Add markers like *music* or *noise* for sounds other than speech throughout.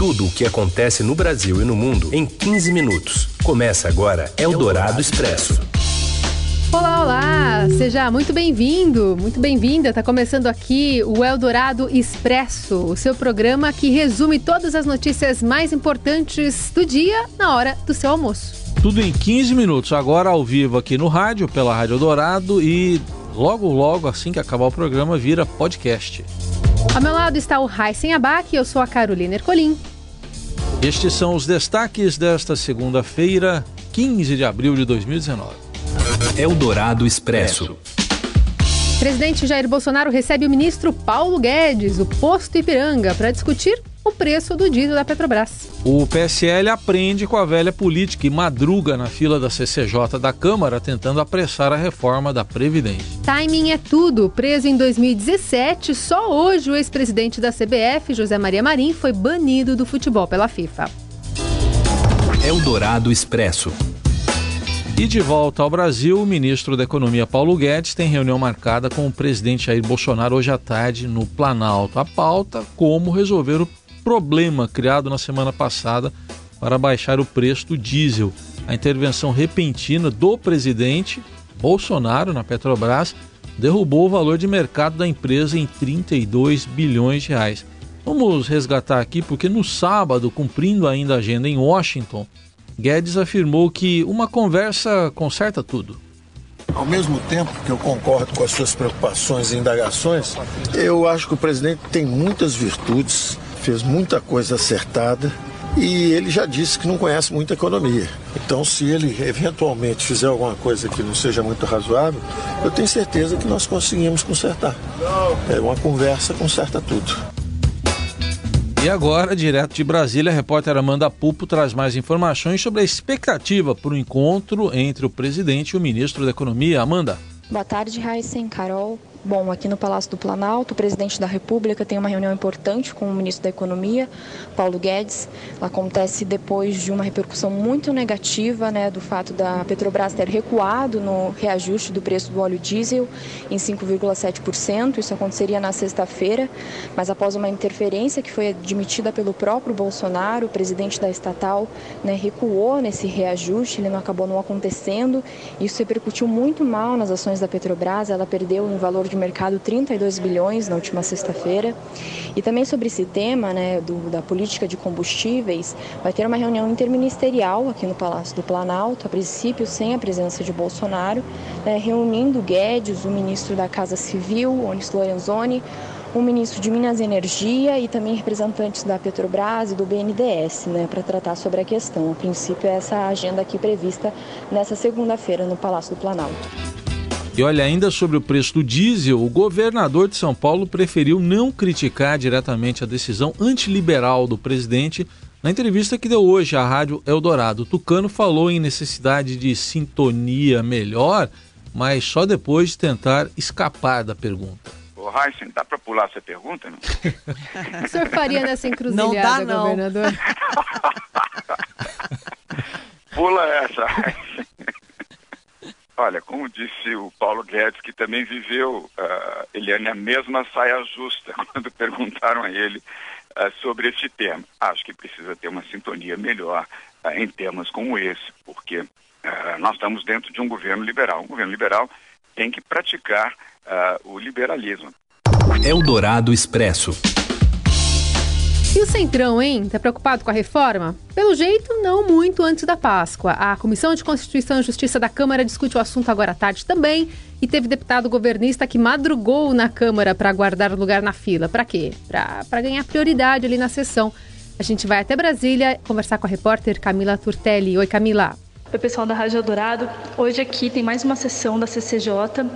tudo o que acontece no Brasil e no mundo em 15 minutos. Começa agora Eldorado Expresso. Olá, olá! Seja muito bem-vindo, muito bem-vinda. Está começando aqui o Eldorado Expresso, o seu programa que resume todas as notícias mais importantes do dia na hora do seu almoço. Tudo em 15 minutos, agora ao vivo aqui no rádio, pela Rádio Eldorado e logo, logo, assim que acabar o programa, vira podcast. Ao meu lado está o Raíssen Abac e eu sou a Carolina Ercolim. Estes são os destaques desta segunda-feira, 15 de abril de 2019. Eldorado Expresso. Presidente Jair Bolsonaro recebe o ministro Paulo Guedes, o posto Ipiranga, para discutir o preço do diesel da Petrobras. O PSL aprende com a velha política e madruga na fila da CCJ da Câmara tentando apressar a reforma da Previdência. Timing é tudo. Preso em 2017, só hoje o ex-presidente da CBF, José Maria Marim, foi banido do futebol pela FIFA. Eldorado Expresso. E de volta ao Brasil, o ministro da Economia Paulo Guedes tem reunião marcada com o presidente Jair Bolsonaro hoje à tarde no Planalto. A pauta: como resolver o problema criado na semana passada para baixar o preço do diesel. A intervenção repentina do presidente Bolsonaro na Petrobras derrubou o valor de mercado da empresa em 32 bilhões de reais. Vamos resgatar aqui porque no sábado, cumprindo ainda a agenda em Washington, Guedes afirmou que uma conversa conserta tudo. Ao mesmo tempo que eu concordo com as suas preocupações e indagações, eu acho que o presidente tem muitas virtudes, fez muita coisa acertada e ele já disse que não conhece muita economia. Então, se ele eventualmente fizer alguma coisa que não seja muito razoável, eu tenho certeza que nós conseguimos consertar. É uma conversa conserta tudo. E agora, direto de Brasília, a repórter Amanda Pupo traz mais informações sobre a expectativa para o encontro entre o presidente e o ministro da Economia. Amanda. Boa tarde, Raíssen, Carol. Bom, aqui no Palácio do Planalto, o presidente da República tem uma reunião importante com o ministro da Economia, Paulo Guedes. Ela acontece depois de uma repercussão muito negativa né, do fato da Petrobras ter recuado no reajuste do preço do óleo diesel em 5,7%. Isso aconteceria na sexta-feira, mas após uma interferência que foi admitida pelo próprio Bolsonaro, o presidente da estatal né, recuou nesse reajuste, ele não acabou não acontecendo. Isso repercutiu muito mal nas ações da Petrobras, ela perdeu em valor de mercado 32 bilhões na última sexta-feira. E também sobre esse tema né, do, da política de combustíveis, vai ter uma reunião interministerial aqui no Palácio do Planalto, a princípio sem a presença de Bolsonaro, né, reunindo Guedes, o ministro da Casa Civil, Onis Lorenzoni, o ministro de Minas e Energia e também representantes da Petrobras e do BNDES, né, para tratar sobre a questão. A princípio, é essa agenda aqui prevista nessa segunda-feira no Palácio do Planalto. E olha, ainda sobre o preço do diesel, o governador de São Paulo preferiu não criticar diretamente a decisão antiliberal do presidente na entrevista que deu hoje à Rádio Eldorado. Tucano falou em necessidade de sintonia melhor, mas só depois de tentar escapar da pergunta. Ô, Heisen, dá para pular essa pergunta? Não? *laughs* o senhor faria nessa encruzilhada, não dá, não. governador? *laughs* *laughs* Pula essa, Heisen. Olha, como disse o Paulo Guedes, que também viveu, uh, Eliane, a mesma saia justa *laughs* quando perguntaram a ele uh, sobre este tema. Acho que precisa ter uma sintonia melhor uh, em temas como esse, porque nós estamos dentro de um governo liberal. Um governo liberal tem que praticar o liberalismo. Eldorado Expresso. E o Centrão, hein? Tá preocupado com a reforma? Pelo jeito, não muito antes da Páscoa. A Comissão de Constituição e Justiça da Câmara discute o assunto agora à tarde também. E teve deputado governista que madrugou na Câmara para guardar lugar na fila. Para quê? Para ganhar prioridade ali na sessão. A gente vai até Brasília conversar com a repórter Camila Turtelli. Oi, Camila. Oi, pessoal da Rádio Eldorado. Hoje aqui tem mais uma sessão da CCJ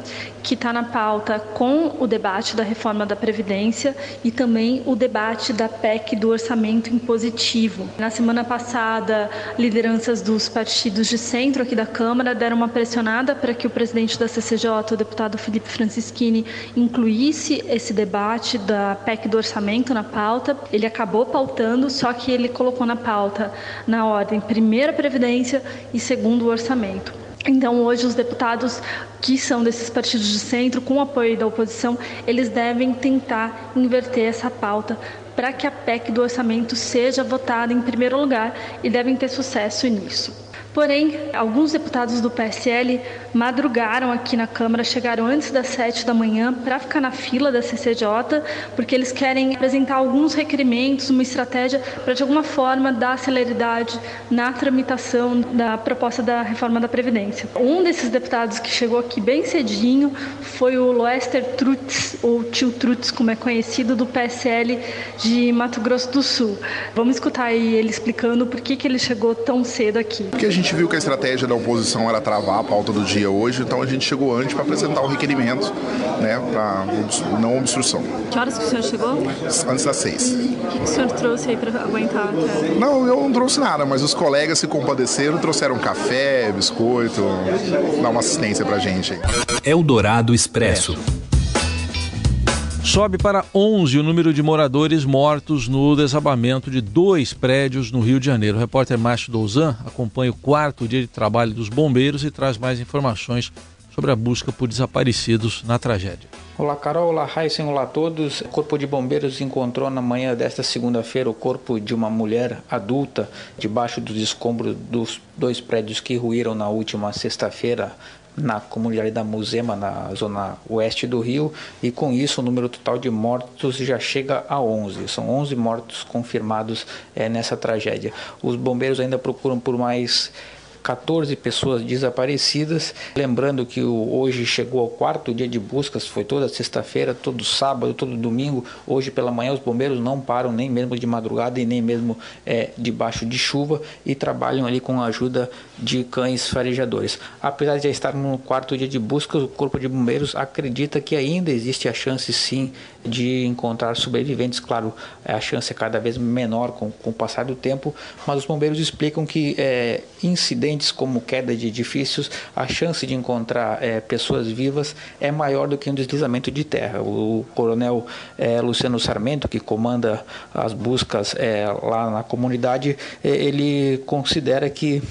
que está na pauta com o debate da reforma da Previdência e também o debate da PEC do orçamento impositivo. Na semana passada, lideranças dos partidos de centro aqui da Câmara deram uma pressionada para que o presidente da CCJ, o deputado Felipe Francischini, incluísse esse debate da PEC do orçamento na pauta. Ele acabou pautando, só que ele colocou na pauta, na ordem, primeira Previdência e segundo o orçamento. Então, hoje, os deputados que são desses partidos de centro, com o apoio da oposição, eles devem tentar inverter essa pauta para que a PEC do orçamento seja votada em primeiro lugar e devem ter sucesso nisso. Porém, alguns deputados do PSL madrugaram aqui na Câmara, chegaram antes das sete da manhã para ficar na fila da CCJ, porque eles querem apresentar alguns requerimentos, uma estratégia para de alguma forma dar celeridade na tramitação da proposta da reforma da Previdência. Um desses deputados que chegou aqui bem cedinho foi o Loester Trutz, ou Tio Trutz, como é conhecido, do PSL de Mato Grosso do Sul. Vamos escutar aí ele explicando por que, que ele chegou tão cedo aqui. Porque a gente gente viu que a estratégia da oposição era travar a pauta do dia hoje, então a gente chegou antes para apresentar o requerimento, né, para não obstrução. Que horas que o senhor chegou? Antes das seis. O que o senhor trouxe aí para aguentar? Até? Não, eu não trouxe nada, mas os colegas se compadeceram, trouxeram café, biscoito, dar uma assistência para a gente. Eldorado Expresso. Sobe para 11 o número de moradores mortos no desabamento de dois prédios no Rio de Janeiro. O repórter Márcio Douzan acompanha o quarto dia de trabalho dos bombeiros e traz mais informações sobre a busca por desaparecidos na tragédia. Olá Carol, olá Heisen, olá a todos. O Corpo de Bombeiros encontrou na manhã desta segunda-feira o corpo de uma mulher adulta debaixo dos escombros dos dois prédios que ruíram na última sexta-feira na comunidade da Musema, na zona oeste do Rio, e com isso o número total de mortos já chega a 11. São 11 mortos confirmados é, nessa tragédia. Os bombeiros ainda procuram por mais 14 pessoas desaparecidas. Lembrando que hoje chegou ao quarto dia de buscas, foi toda sexta-feira, todo sábado, todo domingo. Hoje pela manhã os bombeiros não param nem mesmo de madrugada e nem mesmo é, debaixo de chuva e trabalham ali com a ajuda de cães farejadores. Apesar de já estar no quarto dia de buscas, o Corpo de Bombeiros acredita que ainda existe a chance sim de encontrar sobreviventes. Claro, a chance é cada vez menor com, com o passar do tempo, mas os bombeiros explicam que é, incidentes como queda de edifícios, a chance de encontrar é, pessoas vivas é maior do que um deslizamento de terra. O coronel é, Luciano Sarmento, que comanda as buscas é, lá na comunidade, é, ele considera que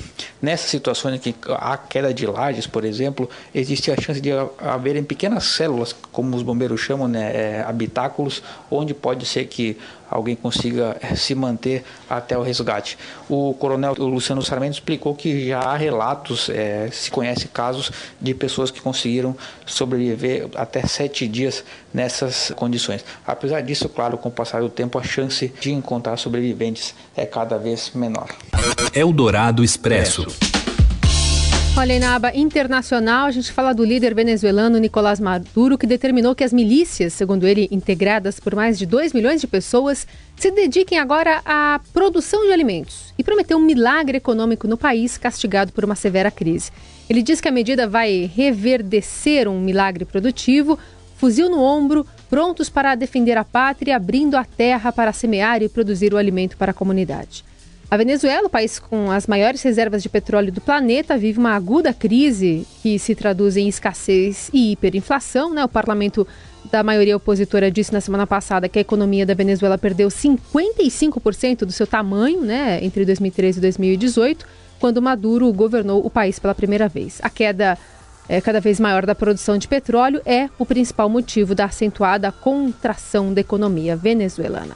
nessas situações em que há queda de lajes, por exemplo, existe a chance de haverem pequenas células, como os bombeiros chamam, né, é, habitáculos onde pode ser que alguém consiga eh, se manter até o resgate. O coronel Luciano Sarmento explicou que já há relatos, é, se conhece casos de pessoas que conseguiram sobreviver até sete dias nessas condições. Apesar disso, claro, com o passar do tempo, a chance de encontrar sobreviventes é cada vez menor. Eldorado Expresso. Olha, na aba internacional, a gente fala do líder venezuelano Nicolás Maduro, que determinou que as milícias, segundo ele, integradas por mais de 2 milhões de pessoas, se dediquem agora à produção de alimentos e prometeu um milagre econômico no país castigado por uma severa crise. Ele diz que a medida vai reverdecer um milagre produtivo, fuzil no ombro, prontos para defender a pátria, abrindo a terra para semear e produzir o alimento para a comunidade. A Venezuela, o país com as maiores reservas de petróleo do planeta, vive uma aguda crise que se traduz em escassez e hiperinflação. Né? O parlamento da maioria opositora disse na semana passada que a economia da Venezuela perdeu 55% do seu tamanho né, entre 2013 e 2018, quando Maduro governou o país pela primeira vez. A queda é, cada vez maior da produção de petróleo é o principal motivo da acentuada contração da economia venezuelana.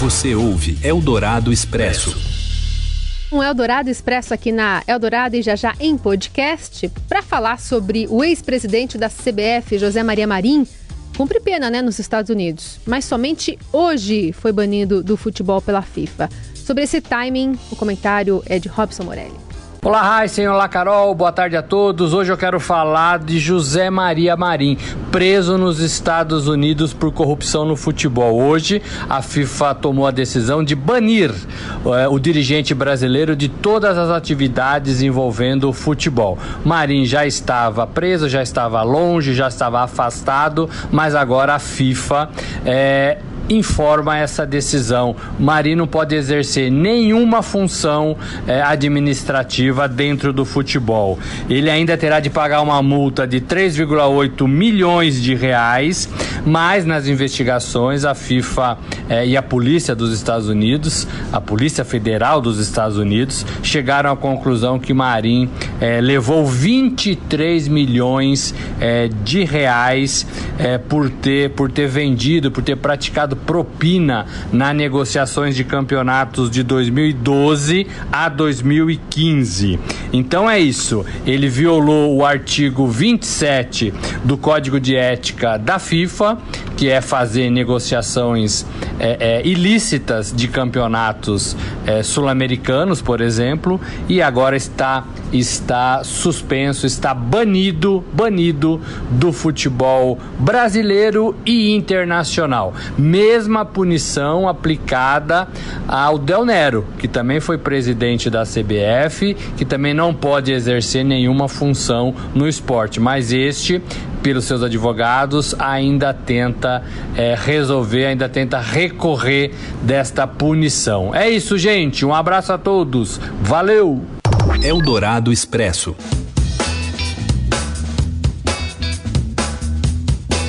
Você ouve Eldorado Expresso. Um Eldorado Expresso aqui na Eldorado e já já em podcast para falar sobre o ex-presidente da CBF, José Maria Marim, cumpre pena, né, nos Estados Unidos, mas somente hoje foi banido do futebol pela FIFA. Sobre esse timing, o comentário é de Robson Morelli. Olá, Raíssen, olá, Carol, boa tarde a todos. Hoje eu quero falar de José Maria Marim, preso nos Estados Unidos por corrupção no futebol. Hoje, a FIFA tomou a decisão de banir é, o dirigente brasileiro de todas as atividades envolvendo o futebol. Marim já estava preso, já estava longe, já estava afastado, mas agora a FIFA é, informa essa decisão. Marinho não pode exercer nenhuma função eh, administrativa dentro do futebol. Ele ainda terá de pagar uma multa de 3,8 milhões de reais, mas nas investigações a FIFA eh, e a polícia dos Estados Unidos, a Polícia Federal dos Estados Unidos, chegaram à conclusão que Marinho eh, levou 23 milhões de reais por ter por ter vendido, por ter praticado propina nas negociações de campeonatos de 2012 a 2015. Então é isso. Ele violou o artigo 27 do Código de Ética da FIFA, que é fazer negociações é, é, ilícitas de campeonatos é, sul-americanos, por exemplo, e agora está está suspenso, está banido, banido do futebol brasileiro e internacional. Mesma punição aplicada ao Del Nero, que também foi presidente da CBF, que também não pode exercer nenhuma função no esporte, mas este pelos seus advogados, ainda tenta é, resolver, ainda tenta recorrer desta punição. É isso, gente. Um abraço a todos. Valeu! Eldorado Expresso.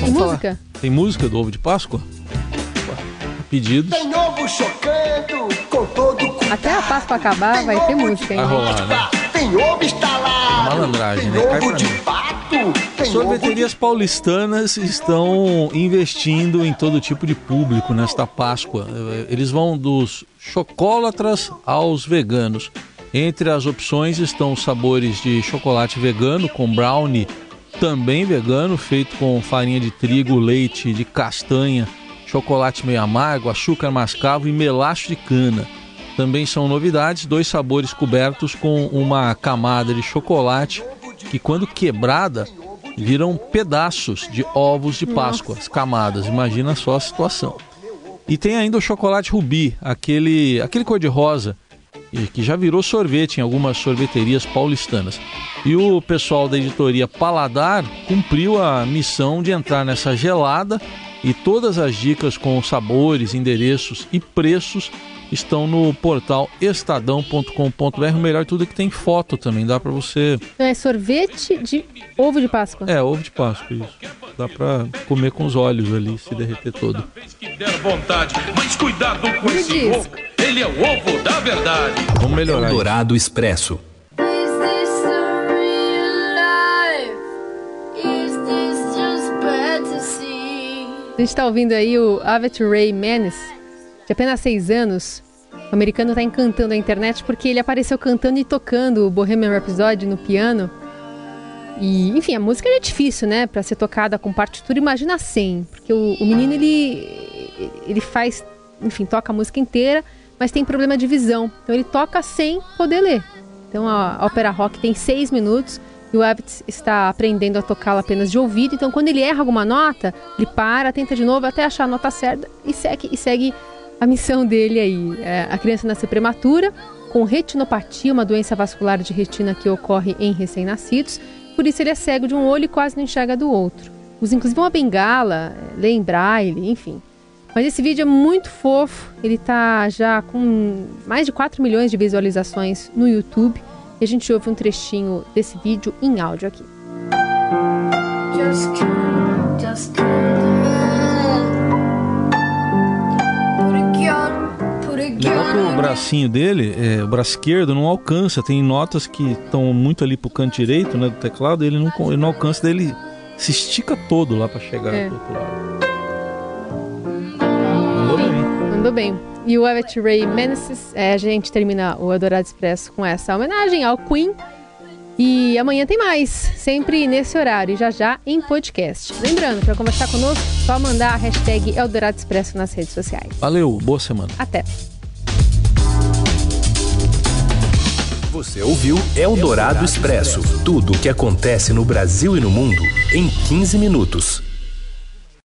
Tem música? Tem música do ovo de Páscoa? Pedidos. Tem ovo chocando com todo Até a Páscoa acabar vai ter música, hein? Vai rolar, né? Tem ovo instalado. Malandragem, né? Cai ovo pra de mim. Tem Sorveterias paulistanas estão investindo em todo tipo de público nesta Páscoa. Eles vão dos chocólatras aos veganos. Entre as opções estão os sabores de chocolate vegano com brownie também vegano, feito com farinha de trigo, leite de castanha, chocolate meio amargo, açúcar mascavo e melaço de cana. Também são novidades, dois sabores cobertos com uma camada de chocolate que quando quebrada viram pedaços de ovos de Páscoa, as camadas. Imagina só a situação. E tem ainda o chocolate rubi, aquele, aquele cor-de-rosa, e que já virou sorvete em algumas sorveterias paulistanas. E o pessoal da editoria Paladar cumpriu a missão de entrar nessa gelada e todas as dicas com sabores, endereços e preços estão no portal estadão.com.br. O melhor tudo é que tem foto também, dá para você... Então é sorvete de ovo de Páscoa. É, ovo de Páscoa, isso. Dá para comer com os olhos ali, se derreter todo. mas cuidado com esse ovo. Ele é o ovo da verdade. Vamos melhorar. Eldorado Expresso. A gente tá ouvindo aí o Avet Ray Manis, de apenas seis anos. O americano tá encantando a internet porque ele apareceu cantando e tocando o Bohemian Rhapsody no piano. E, enfim, a música é difícil, né? Pra ser tocada com partitura, imagina sem. Porque o, o menino, ele, ele faz, enfim, toca a música inteira, mas tem problema de visão. Então ele toca sem poder ler. Então a ópera rock tem seis minutos e o Abbott está aprendendo a tocá-la apenas de ouvido. Então quando ele erra alguma nota, ele para, tenta de novo até achar a nota certa e segue, e segue a missão dele aí. É, a criança nasce prematura, com retinopatia, uma doença vascular de retina que ocorre em recém-nascidos. Por isso ele é cego de um olho e quase não enxerga do outro. Usa inclusive uma bengala, lê em braille, enfim. Mas esse vídeo é muito fofo, ele tá já com mais de 4 milhões de visualizações no YouTube. E a gente ouve um trechinho desse vídeo em áudio aqui. Just just Legal que o bracinho dele, é, o braço esquerdo, não alcança. Tem notas que estão muito ali pro canto direito né, do teclado, ele não, ele não alcança, daí ele se estica todo lá para chegar É. do outro lado. Mandou bem. Mandou bem. E o Everett Ray Meneses, é, a gente termina o Eldorado Expresso com essa homenagem ao Queen. E amanhã tem mais, sempre nesse horário, e já já em podcast. Lembrando, para conversar conosco, só mandar a hashtag Eldorado Expresso nas redes sociais. Valeu, boa semana. Até! Você ouviu Eldorado Expresso tudo o que acontece no Brasil e no mundo em 15 minutos.